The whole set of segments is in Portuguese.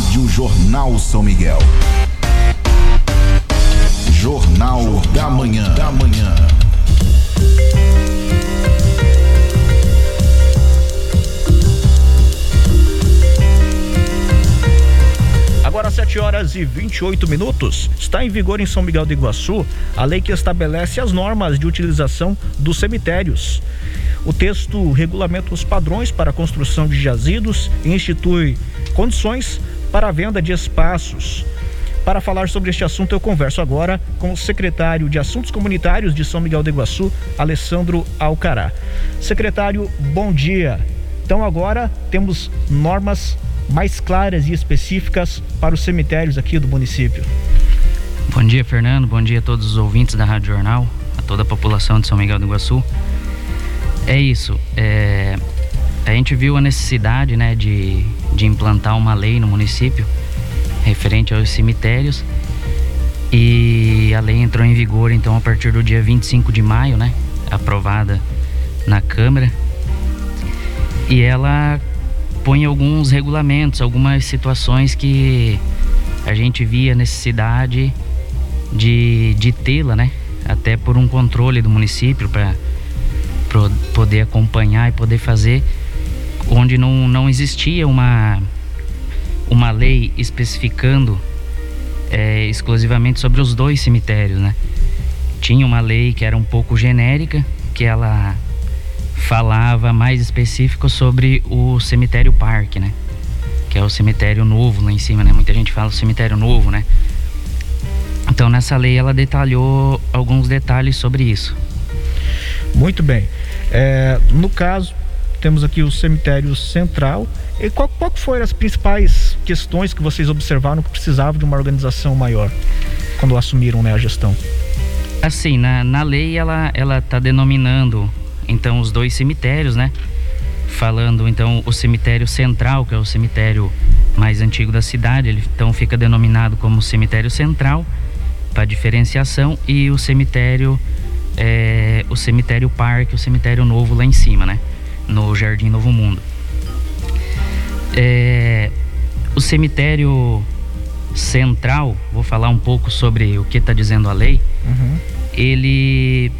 Rádio Jornal São Miguel. Jornal, Jornal da Manhã. Da manhã. Agora 7 horas e 28 minutos. Está em vigor em São Miguel do Iguaçu a lei que estabelece as normas de utilização dos cemitérios. O texto regulamenta os padrões para a construção de jazidos e institui condições para a venda de espaços. Para falar sobre este assunto, eu converso agora com o secretário de Assuntos Comunitários de São Miguel do Iguaçu, Alessandro Alcará. Secretário, bom dia. Então, agora temos normas mais claras e específicas para os cemitérios aqui do município. Bom dia, Fernando. Bom dia a todos os ouvintes da Rádio Jornal, a toda a população de São Miguel do Iguaçu. É isso. É... A gente viu a necessidade né, de, de implantar uma lei no município referente aos cemitérios. E a lei entrou em vigor então a partir do dia 25 de maio, né? Aprovada na Câmara. E ela põe alguns regulamentos, algumas situações que a gente via necessidade de, de tê-la, né? Até por um controle do município para poder acompanhar e poder fazer, onde não, não existia uma uma lei especificando é, exclusivamente sobre os dois cemitérios, né? Tinha uma lei que era um pouco genérica, que ela falava mais específico sobre o cemitério parque, né? Que é o cemitério novo lá em cima, né? Muita gente fala o cemitério novo, né? Então nessa lei ela detalhou alguns detalhes sobre isso. Muito bem. É, no caso, temos aqui o cemitério central. E qual, qual foram as principais questões que vocês observaram que precisavam de uma organização maior quando assumiram né, a gestão? Assim, na, na lei ela ela está denominando então os dois cemitérios, né? Falando então o cemitério central, que é o cemitério mais antigo da cidade, ele então fica denominado como cemitério central para diferenciação e o cemitério é, o cemitério parque, o cemitério novo lá em cima, né? No Jardim Novo Mundo. É, o cemitério central, vou falar um pouco sobre o que está dizendo a lei. Uhum. Ele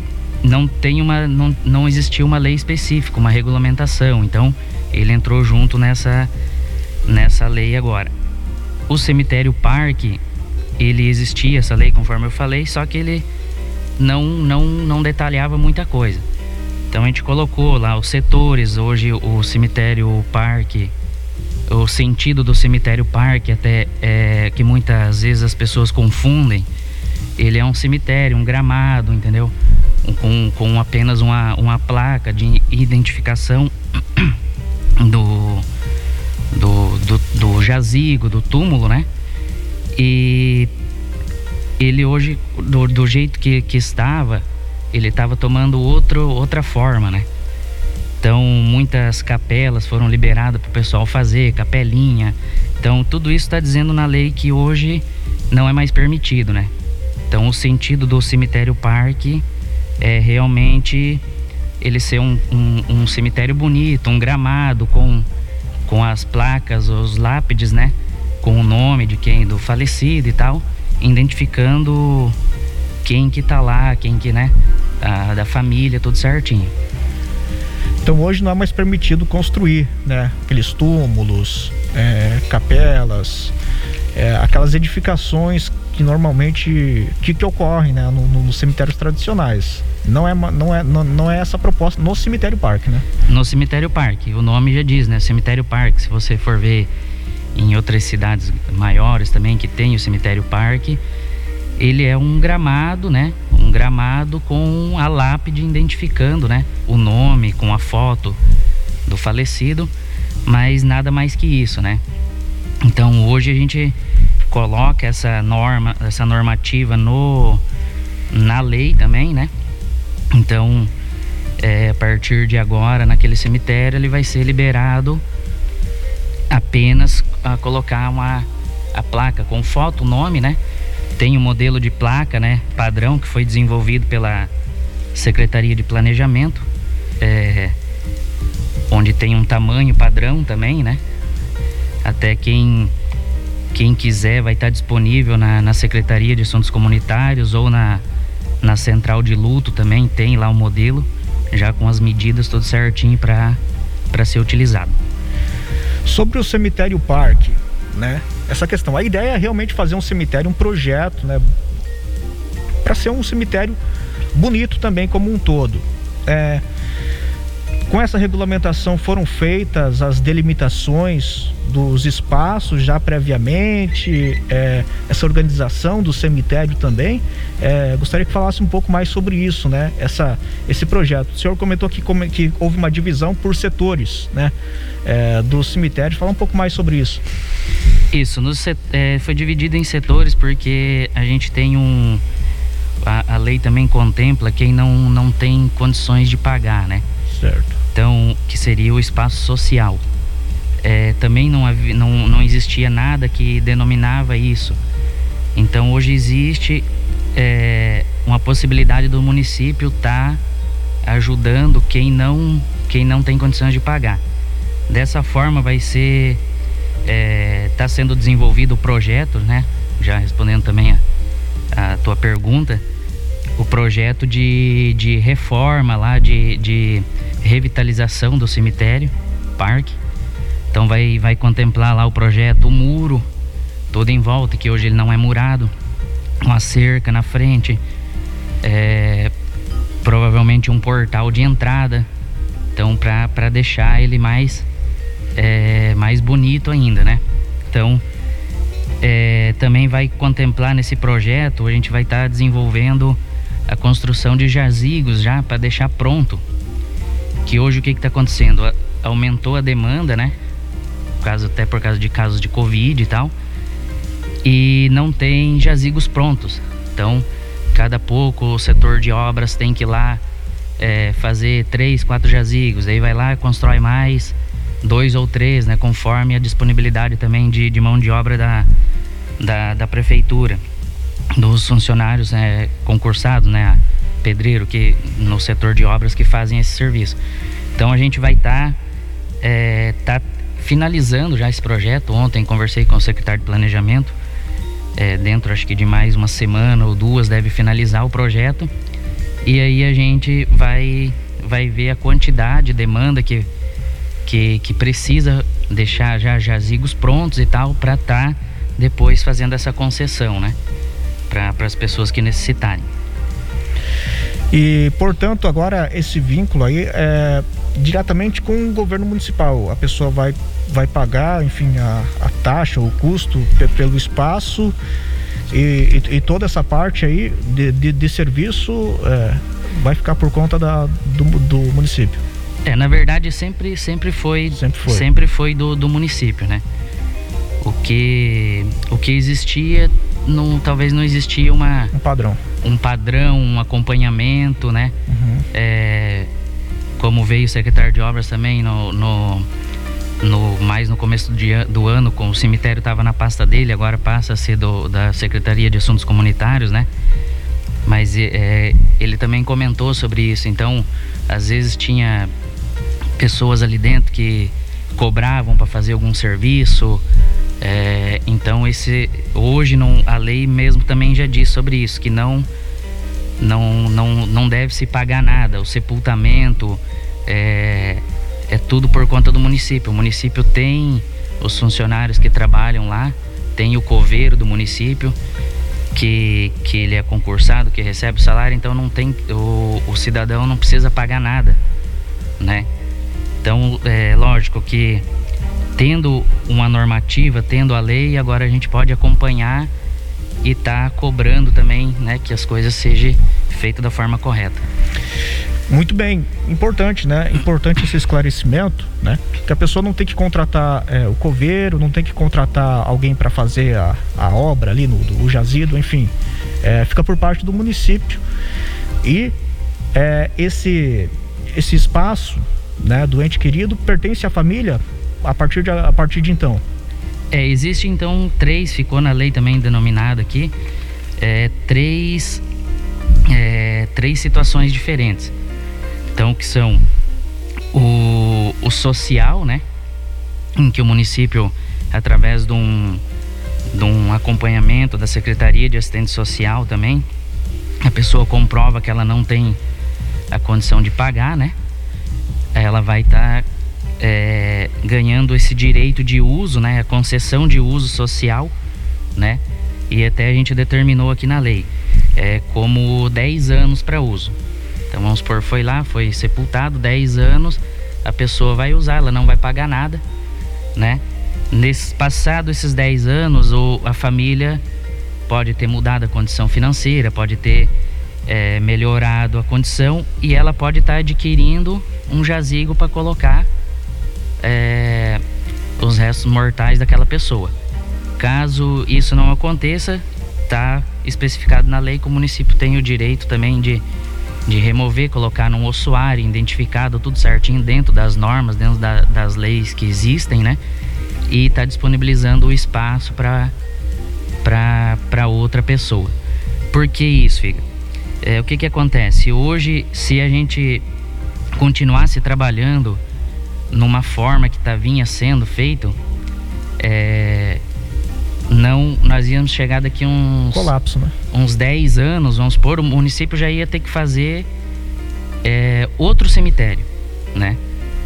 não tem uma, não, não existia uma lei específica, uma regulamentação. Então ele entrou junto nessa nessa lei agora. O cemitério parque, ele existia essa lei conforme eu falei, só que ele não não não detalhava muita coisa. Então a gente colocou lá os setores, hoje o cemitério parque, o sentido do cemitério parque até é que muitas vezes as pessoas confundem. Ele é um cemitério, um gramado, entendeu? Com, com apenas uma, uma placa de identificação do, do, do, do jazigo, do túmulo, né? E ele hoje, do, do jeito que, que estava, ele estava tomando outro, outra forma, né? Então, muitas capelas foram liberadas para o pessoal fazer, capelinha. Então, tudo isso está dizendo na lei que hoje não é mais permitido, né? Então, o sentido do cemitério parque é realmente ele ser um, um, um cemitério bonito, um gramado com, com as placas, os lápides, né? Com o nome de quem, do falecido e tal, identificando quem que tá lá, quem que, né? a, da família, tudo certinho. Então hoje não é mais permitido construir, né? Aqueles túmulos, é, capelas, é, aquelas edificações que normalmente que, que ocorrem né? No, no, nos cemitérios tradicionais. Não é, não, é, não, não é essa proposta no cemitério parque, né? No cemitério parque, o nome já diz, né? Cemitério parque. Se você for ver em outras cidades maiores também que tem o cemitério parque, ele é um gramado, né? Um gramado com a lápide identificando, né? O nome, com a foto do falecido, mas nada mais que isso, né? Então hoje a gente coloca essa norma, essa normativa no na lei também, né? Então, é, a partir de agora, naquele cemitério, ele vai ser liberado apenas a colocar uma a placa com foto, nome, né? Tem um modelo de placa, né, padrão que foi desenvolvido pela Secretaria de Planejamento, é, onde tem um tamanho padrão também, né? Até quem quem quiser vai estar disponível na, na Secretaria de Assuntos Comunitários ou na, na Central de Luto também, tem lá o modelo, já com as medidas tudo certinho para ser utilizado. Sobre o cemitério parque, né? Essa questão, a ideia é realmente fazer um cemitério, um projeto, né? Para ser um cemitério bonito também como um todo. É, com essa regulamentação foram feitas as delimitações dos espaços já previamente, é, essa organização do cemitério também. É, gostaria que falasse um pouco mais sobre isso, né? Essa, esse projeto. O senhor comentou que, que houve uma divisão por setores, né? É, do cemitério. Fala um pouco mais sobre isso. Isso, no, é, foi dividido em setores porque a gente tem um. A, a lei também contempla quem não, não tem condições de pagar, né? Certo então que seria o espaço social. É, também não, havia, não, não existia nada que denominava isso. Então hoje existe é, uma possibilidade do município estar tá ajudando quem não, quem não tem condições de pagar. Dessa forma vai ser está é, tá sendo desenvolvido o projeto, né? Já respondendo também a, a tua pergunta, o projeto de, de reforma lá de, de revitalização do cemitério, parque. Então vai, vai contemplar lá o projeto, o muro todo em volta, que hoje ele não é murado, uma cerca na frente, é, provavelmente um portal de entrada. Então para deixar ele mais, é, mais bonito ainda, né? Então é, também vai contemplar nesse projeto, a gente vai estar tá desenvolvendo a construção de jazigos já para deixar pronto que hoje o que está acontecendo? Aumentou a demanda, né? Por causa, até por causa de casos de Covid e tal. E não tem jazigos prontos. Então, cada pouco o setor de obras tem que ir lá é, fazer três, quatro jazigos. Aí vai lá, constrói mais dois ou três, né? Conforme a disponibilidade também de, de mão de obra da, da, da prefeitura, dos funcionários né, concursados, né? pedreiro que no setor de obras que fazem esse serviço. Então a gente vai estar tá, é, tá finalizando já esse projeto. Ontem conversei com o secretário de planejamento. É, dentro acho que de mais uma semana ou duas deve finalizar o projeto. E aí a gente vai vai ver a quantidade, demanda que que, que precisa deixar já jazigos prontos e tal para estar tá depois fazendo essa concessão, né? Para as pessoas que necessitarem. E, portanto, agora esse vínculo aí é diretamente com o governo municipal. A pessoa vai, vai pagar, enfim, a, a taxa, o custo pelo espaço e, e, e, toda essa parte aí de, de, de serviço é, vai ficar por conta da, do, do, município. É, na verdade sempre, sempre foi sempre foi, sempre foi do, do município, né? O que, o que existia não, talvez não existia uma um padrão. um padrão um acompanhamento né? Uhum. é, como veio o secretário de obras também no, no, no mais no começo do, dia, do ano com o cemitério estava na pasta dele agora passa a ser do, da secretaria de assuntos comunitários né? Mas é, ele também comentou sobre isso. Então às vezes tinha pessoas ali dentro que cobravam para fazer algum serviço é, então esse hoje não, a lei mesmo também já diz sobre isso que não não não, não deve se pagar nada. O sepultamento é, é tudo por conta do município. O município tem os funcionários que trabalham lá, tem o coveiro do município que, que ele é concursado, que recebe o salário, então não tem o, o cidadão não precisa pagar nada, né? Então é lógico que tendo uma normativa, tendo a lei, agora a gente pode acompanhar e tá cobrando também, né, que as coisas sejam feitas da forma correta. Muito bem, importante, né? Importante esse esclarecimento, né? Que a pessoa não tem que contratar é, o coveiro, não tem que contratar alguém para fazer a, a obra ali no do, jazido, enfim, é, fica por parte do município e é, esse esse espaço, né, do ente querido pertence à família a partir de, a partir de então? É, existe então três, ficou na lei também denominado aqui, é, três, é, três situações diferentes. Então, que são o, o social, né? Em que o município, através de um, de um acompanhamento da Secretaria de Assistente Social também. A pessoa comprova que ela não tem a condição de pagar, né? Ela vai estar tá, é, ganhando esse direito de uso, né? A concessão de uso social, né? E até a gente determinou aqui na lei é, como 10 anos para uso. Então vamos supor, foi lá, foi sepultado 10 anos, a pessoa vai usar, ela não vai pagar nada, né? Nesse, passado esses 10 anos, ou a família pode ter mudado a condição financeira, pode ter é, melhorado a condição e ela pode estar tá adquirindo um jazigo para colocar é, os restos mortais daquela pessoa. Caso isso não aconteça, está especificado na lei que o município tem o direito também de, de remover, colocar num ossuário identificado tudo certinho dentro das normas, dentro da, das leis que existem, né? E está disponibilizando o espaço para outra pessoa. Por que isso, fica? É, o que que acontece? Hoje, se a gente continuasse trabalhando numa forma que tá, vinha sendo feito, é, não nós íamos chegar daqui uns colapso, né? Uns 10 anos, vamos supor, o município já ia ter que fazer é, outro cemitério, né?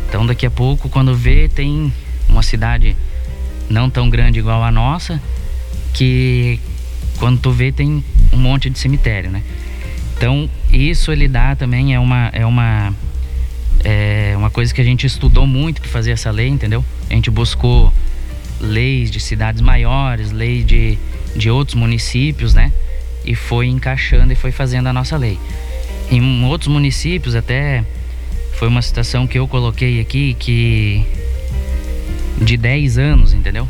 Então daqui a pouco, quando vê, tem uma cidade não tão grande igual a nossa, que quando tu vê tem um monte de cemitério, né? Então isso ele dá também é uma é uma é uma coisa que a gente estudou muito para fazer essa lei, entendeu? A gente buscou leis de cidades maiores, leis de, de outros municípios, né? E foi encaixando e foi fazendo a nossa lei. Em outros municípios até foi uma situação que eu coloquei aqui que de 10 anos, entendeu?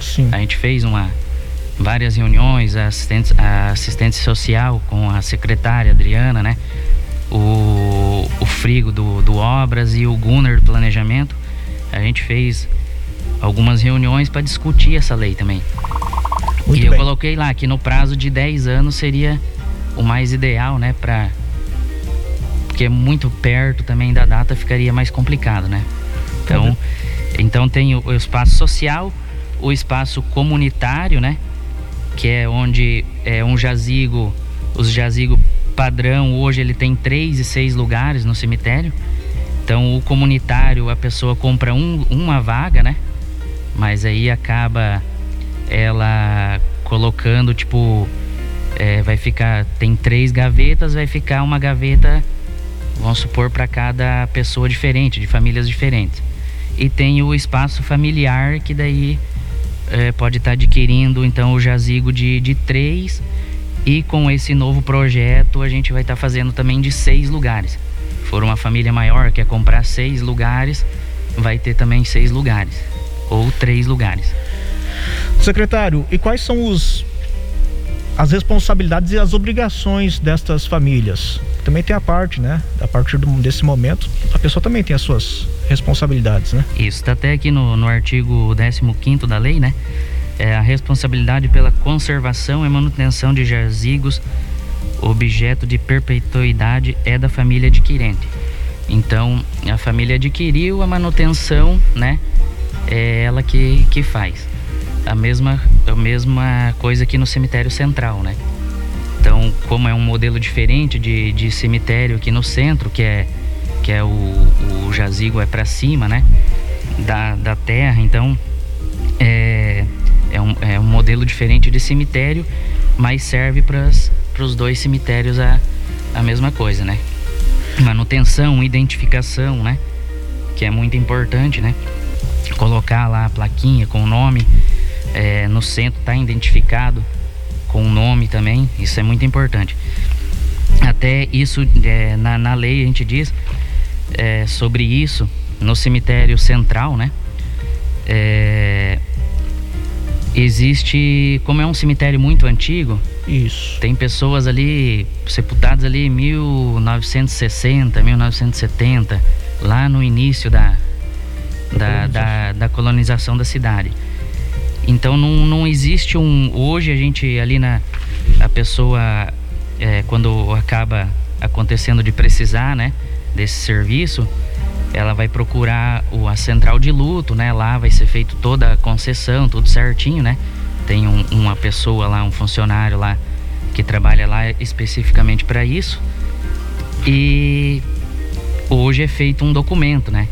Sim. A gente fez uma várias reuniões, a assistente, a assistente social com a secretária Adriana, né? O, o Frigo do, do Obras e o Gunner do Planejamento. A gente fez algumas reuniões para discutir essa lei também. Muito e bem. eu coloquei lá que no prazo de 10 anos seria o mais ideal, né, para porque muito perto também da data ficaria mais complicado, né? Então, então tem o, o espaço social, o espaço comunitário, né? Que é onde é um jazigo, os jazigo padrão hoje ele tem três e seis lugares no cemitério. Então o comunitário a pessoa compra um, uma vaga, né? mas aí acaba ela colocando tipo é, vai ficar tem três gavetas vai ficar uma gaveta vamos supor para cada pessoa diferente de famílias diferentes e tem o espaço familiar que daí é, pode estar tá adquirindo então o jazigo de, de três e com esse novo projeto a gente vai estar tá fazendo também de seis lugares for uma família maior quer comprar seis lugares vai ter também seis lugares ou três lugares. Secretário, e quais são os as responsabilidades e as obrigações destas famílias? Também tem a parte, né? A partir desse momento, a pessoa também tem as suas responsabilidades, né? Isso, está até aqui no, no artigo 15 da lei, né? É a responsabilidade pela conservação e manutenção de jazigos, objeto de perpetuidade é da família adquirente. Então, a família adquiriu a manutenção, né? é ela que, que faz. A mesma, a mesma coisa aqui no cemitério central, né? Então, como é um modelo diferente de, de cemitério aqui no centro, que é, que é o, o jazigo é para cima, né? Da, da terra, então é, é, um, é um modelo diferente de cemitério, mas serve para os dois cemitérios a, a mesma coisa, né? Manutenção, identificação, né? Que é muito importante, né? colocar lá a plaquinha com o nome, é, no centro está identificado com o nome também, isso é muito importante. Até isso, é, na, na lei a gente diz é, sobre isso, no cemitério central, né? É, existe, como é um cemitério muito antigo, isso. Tem pessoas ali sepultadas ali em 1960, 1970, lá no início da, da, da, da, colonização da cidade. Então não, não existe um. Hoje a gente ali na. A pessoa, é, quando acaba acontecendo de precisar, né? Desse serviço, ela vai procurar o, a central de luto, né? Lá vai ser feito toda a concessão, tudo certinho, né? tem um, uma pessoa lá, um funcionário lá que trabalha lá especificamente para isso. E hoje é feito um documento, né?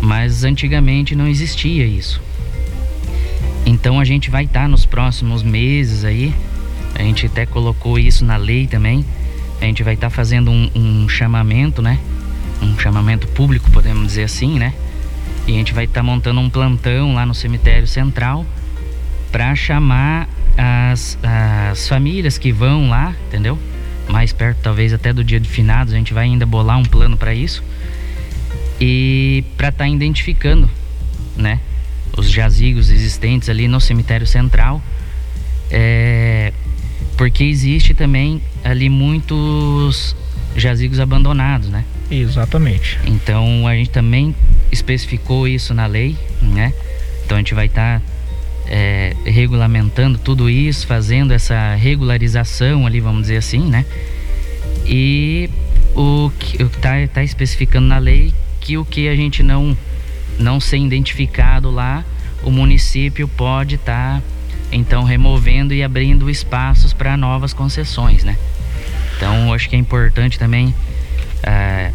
Mas antigamente não existia isso. Então a gente vai estar tá nos próximos meses aí, a gente até colocou isso na lei também. A gente vai estar tá fazendo um, um, chamamento, né? Um chamamento público, podemos dizer assim, né? E a gente vai estar tá montando um plantão lá no cemitério central para chamar as, as famílias que vão lá, entendeu? Mais perto, talvez até do dia de finados, a gente vai ainda bolar um plano para isso. E para estar tá identificando, né? Os jazigos existentes ali no cemitério central. É, porque existe também ali muitos jazigos abandonados, né? Exatamente. Então a gente também especificou isso na lei, né? Então a gente vai estar tá é, regulamentando tudo isso, fazendo essa regularização ali, vamos dizer assim, né? E o que está tá especificando na lei que o que a gente não não ser identificado lá, o município pode estar tá, então removendo e abrindo espaços para novas concessões, né? Então acho que é importante também é,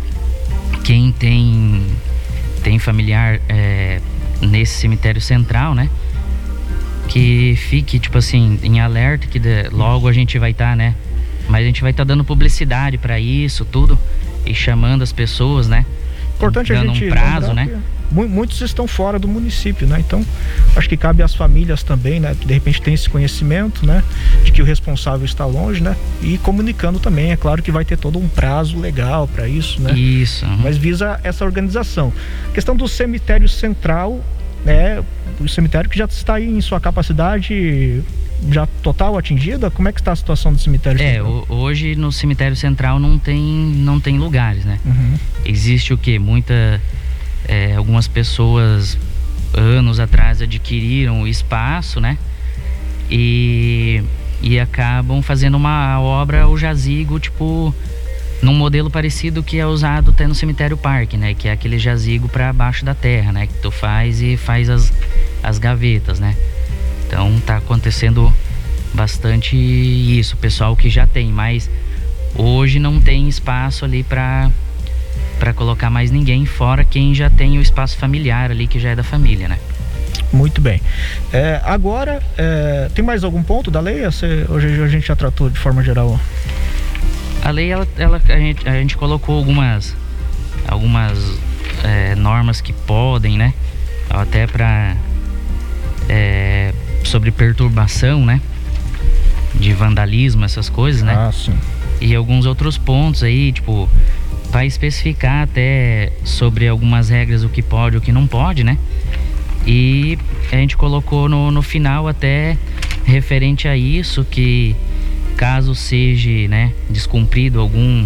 quem tem tem familiar é, nesse cemitério central, né? que fique, tipo assim, em alerta, que de, logo a gente vai estar, tá, né? Mas a gente vai estar tá dando publicidade para isso, tudo, e chamando as pessoas, né? Importante dando a gente um prazo, né? Muitos estão fora do município, né? Então, acho que cabe às famílias também, né? Que de repente tem esse conhecimento, né? De que o responsável está longe, né? E comunicando também, é claro que vai ter todo um prazo legal para isso, né? Isso. Mas visa essa organização. A questão do cemitério central, né? O cemitério que já está aí em sua capacidade já total atingida? Como é que está a situação do cemitério é, central? É, hoje no cemitério central não tem, não tem lugares, né? Uhum. Existe o que? Muita... É, algumas pessoas anos atrás adquiriram o espaço, né? E, e acabam fazendo uma obra, o jazigo, tipo num modelo parecido que é usado até no cemitério parque, né? Que é aquele jazigo para baixo da terra, né? Que tu faz e faz as, as gavetas, né? Então tá acontecendo bastante isso, pessoal que já tem, mas hoje não tem espaço ali para para colocar mais ninguém fora quem já tem o espaço familiar ali que já é da família, né? Muito bem. É, agora, é, tem mais algum ponto da lei? Hoje a gente já tratou de forma geral a lei, ela, ela a, gente, a gente colocou algumas, algumas é, normas que podem, né? Até para é, sobre perturbação, né? De vandalismo, essas coisas, né? Ah, sim. E alguns outros pontos aí, tipo, para especificar até sobre algumas regras o que pode e o que não pode, né? E a gente colocou no, no final até referente a isso que caso seja né, descumprido algum,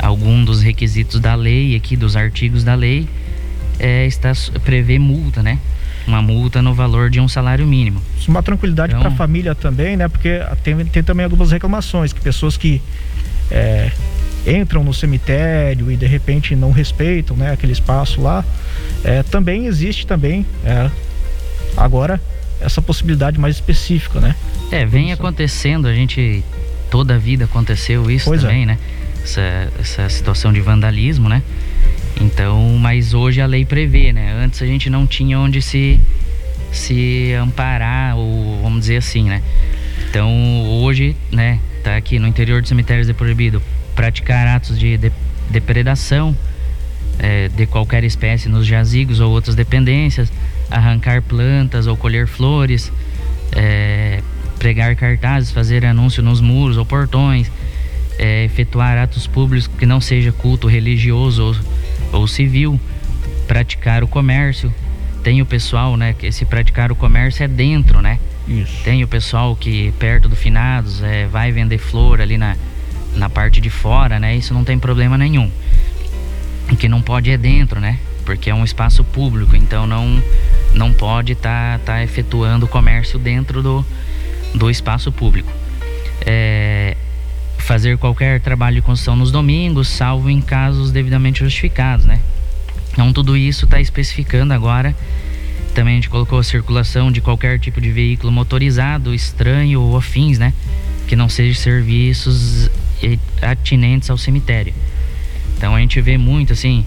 algum dos requisitos da lei aqui, dos artigos da lei, é, está prevê multa, né? Uma multa no valor de um salário mínimo. Uma tranquilidade então, para a família também, né? Porque tem, tem também algumas reclamações que pessoas que é, entram no cemitério e de repente não respeitam, né? Aquele espaço lá, é, também existe também é, agora essa possibilidade mais específica, né? É, vem acontecendo, a gente toda a vida aconteceu isso pois é. também, é. né? Essa, essa situação de vandalismo, né? Então, mas hoje a lei prevê, né? Antes a gente não tinha onde se se amparar ou vamos dizer assim, né? Então, hoje, né, tá aqui no interior dos cemitérios é proibido praticar atos de, de depredação é, de qualquer espécie nos jazigos ou outras dependências, arrancar plantas ou colher flores, é, pregar cartazes, fazer anúncio nos muros ou portões, é, efetuar atos públicos que não seja culto religioso ou, ou civil, praticar o comércio. Tem o pessoal, né, que se praticar o comércio é dentro, né? Isso. Tem o pessoal que perto do finados é, vai vender flor ali na, na parte de fora, né? Isso não tem problema nenhum. O que não pode é dentro, né? Porque é um espaço público, então não não pode estar tá, tá efetuando comércio dentro do, do espaço público. É, fazer qualquer trabalho de construção nos domingos, salvo em casos devidamente justificados, né? Então tudo isso está especificando agora Também a gente colocou a circulação de qualquer tipo de veículo motorizado, estranho ou afins, né? Que não seja serviços atinentes ao cemitério. Então a gente vê muito assim,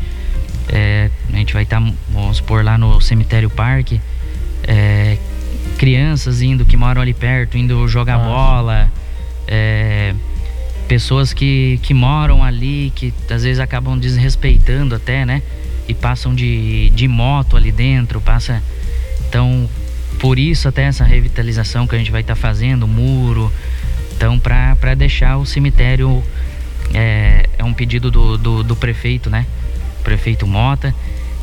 é, a gente vai estar, tá, vamos supor, lá no cemitério parque, é, crianças indo que moram ali perto, indo jogar ah. bola, é, pessoas que, que moram ali, que às vezes acabam desrespeitando até, né? E passam de, de moto ali dentro, passa. Então, por isso até essa revitalização que a gente vai estar tá fazendo, muro. Então, para deixar o cemitério é, é um pedido do, do, do prefeito, né? Prefeito Mota,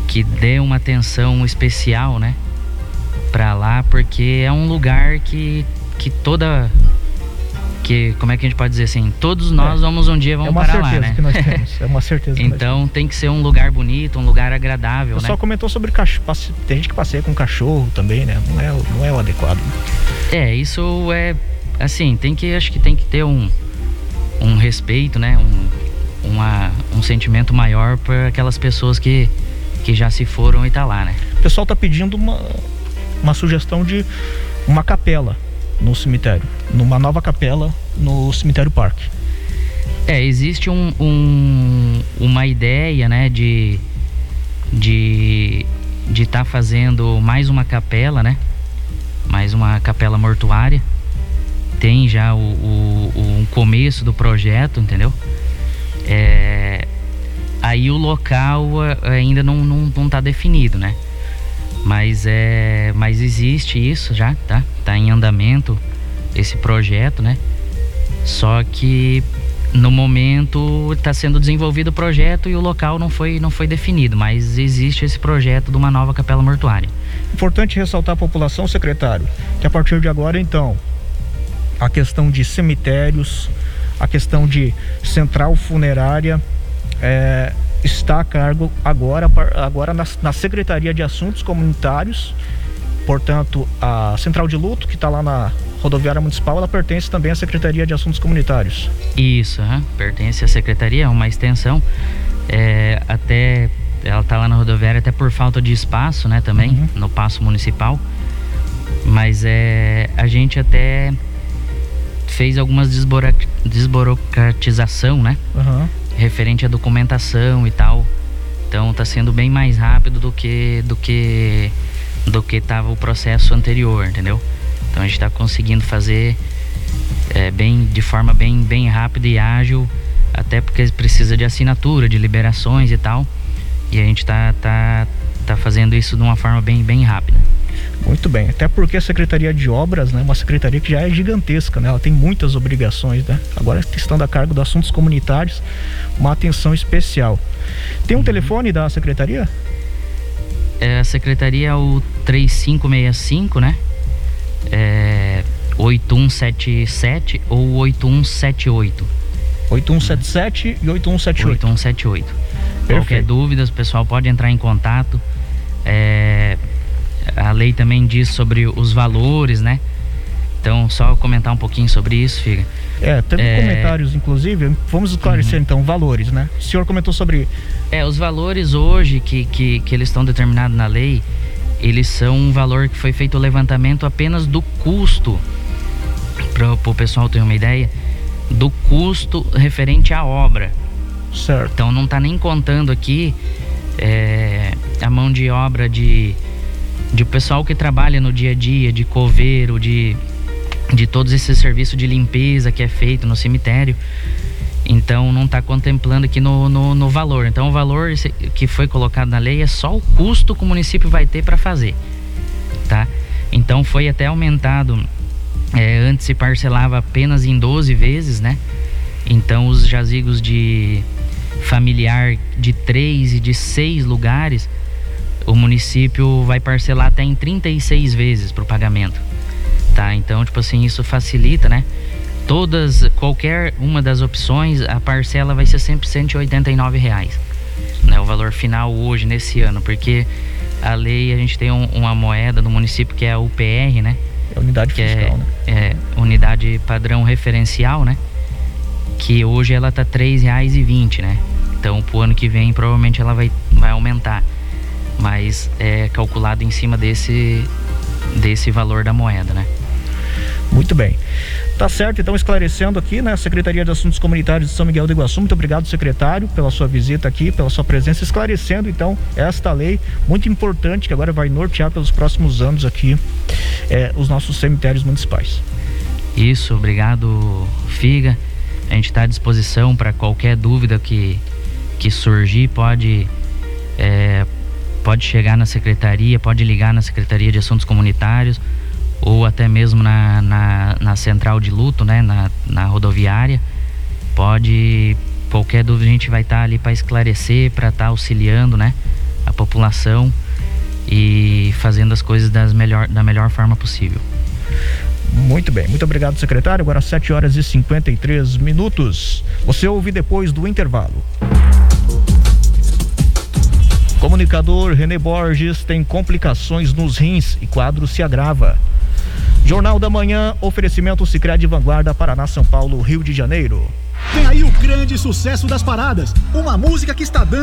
que dê uma atenção especial, né? Para lá, porque é um lugar que, que toda que como é que a gente pode dizer assim todos nós é. vamos um dia vamos é para lá né que nós temos, é uma certeza então tem que ser um lugar bonito um lugar agradável o né só comentou sobre cachorro tem gente que passeia com cachorro também né não é não é o adequado é isso é assim tem que acho que tem que ter um um respeito, né? Um, uma, um sentimento maior para aquelas pessoas que, que já se foram e tá lá, né? O pessoal tá pedindo uma, uma sugestão de uma capela no cemitério, numa nova capela no cemitério parque. É, existe um, um, uma ideia, né, de de de estar tá fazendo mais uma capela, né? Mais uma capela mortuária tem já o, o, o começo do projeto, entendeu? É, aí o local ainda não, não, não tá definido, né? Mas é, mas existe isso já, tá? Tá em andamento esse projeto, né? Só que no momento está sendo desenvolvido o projeto e o local não foi, não foi definido, mas existe esse projeto de uma nova capela mortuária. Importante ressaltar a população, secretário, que a partir de agora, então, a questão de cemitérios, a questão de central funerária é, está a cargo agora, agora na, na Secretaria de Assuntos Comunitários. Portanto, a central de luto, que está lá na rodoviária municipal, ela pertence também à Secretaria de Assuntos Comunitários. Isso, uhum. pertence à Secretaria, é uma extensão. É, até ela está lá na rodoviária até por falta de espaço, né, também, uhum. no passo municipal. Mas é, a gente até fez algumas desburocratização, né? Uhum. Referente à documentação e tal. Então tá sendo bem mais rápido do que do que do que estava o processo anterior, entendeu? Então a gente está conseguindo fazer é, bem de forma bem bem rápida e ágil, até porque precisa de assinatura, de liberações e tal. E a gente tá tá tá fazendo isso de uma forma bem bem rápida. Muito bem, até porque a Secretaria de Obras, né, uma secretaria que já é gigantesca, né, ela tem muitas obrigações, né? Agora estando a cargo dos assuntos comunitários, uma atenção especial. Tem um uhum. telefone da secretaria? É, a secretaria é o 3565, né? É 8177 ou 8178. 8177 e 8178. 8178. Perfeito. Qualquer dúvida, o pessoal pode entrar em contato. É, a lei também diz sobre os valores, né? Então, só comentar um pouquinho sobre isso, Figa. É, teve é... comentários, inclusive, vamos esclarecer uhum. então, valores, né? O senhor comentou sobre... É, os valores hoje que, que, que eles estão determinados na lei, eles são um valor que foi feito o levantamento apenas do custo, para o pessoal ter uma ideia, do custo referente à obra. Certo. Então, não está nem contando aqui é, a mão de obra de de pessoal que trabalha no dia a dia, de coveiro, de, de todos esses serviços de limpeza que é feito no cemitério. Então não está contemplando aqui no, no, no, valor. Então o valor que foi colocado na lei é só o custo que o município vai ter para fazer, tá? Então foi até aumentado. É, antes se parcelava apenas em 12 vezes, né? Então os jazigos de familiar de três e de seis lugares o município vai parcelar até em 36 vezes para o pagamento. Tá? Então, tipo assim, isso facilita, né? Todas, qualquer uma das opções, a parcela vai ser sempre 189 reais. Né? O valor final hoje, nesse ano, porque a lei, a gente tem um, uma moeda no município que é a UPR, né? É unidade é, fiscal, é, né? É, unidade padrão referencial, né? Que hoje ela tá R$ 3,20, né? Então, pro ano que vem, provavelmente ela vai, vai aumentar mas é calculado em cima desse, desse valor da moeda, né? Muito bem. Tá certo, então esclarecendo aqui, né? Secretaria de Assuntos Comunitários de São Miguel do Iguaçu, muito obrigado, secretário, pela sua visita aqui, pela sua presença, esclarecendo então esta lei muito importante que agora vai nortear pelos próximos anos aqui é, os nossos cemitérios municipais. Isso, obrigado, Figa. A gente está à disposição para qualquer dúvida que, que surgir, pode, é, pode chegar na secretaria, pode ligar na Secretaria de Assuntos Comunitários ou até mesmo na, na, na central de luto, né, na, na rodoviária. Pode, qualquer dúvida a gente vai estar tá ali para esclarecer, para estar tá auxiliando, né, a população e fazendo as coisas das melhor, da melhor forma possível. Muito bem, muito obrigado, secretário. Agora 7 horas e 53 minutos. Você ouve depois do intervalo. Comunicador René Borges tem complicações nos rins e quadro se agrava. Jornal da Manhã, oferecimento Sicredi Vanguarda, Paraná, São Paulo, Rio de Janeiro. Tem aí o grande sucesso das paradas, uma música que está dando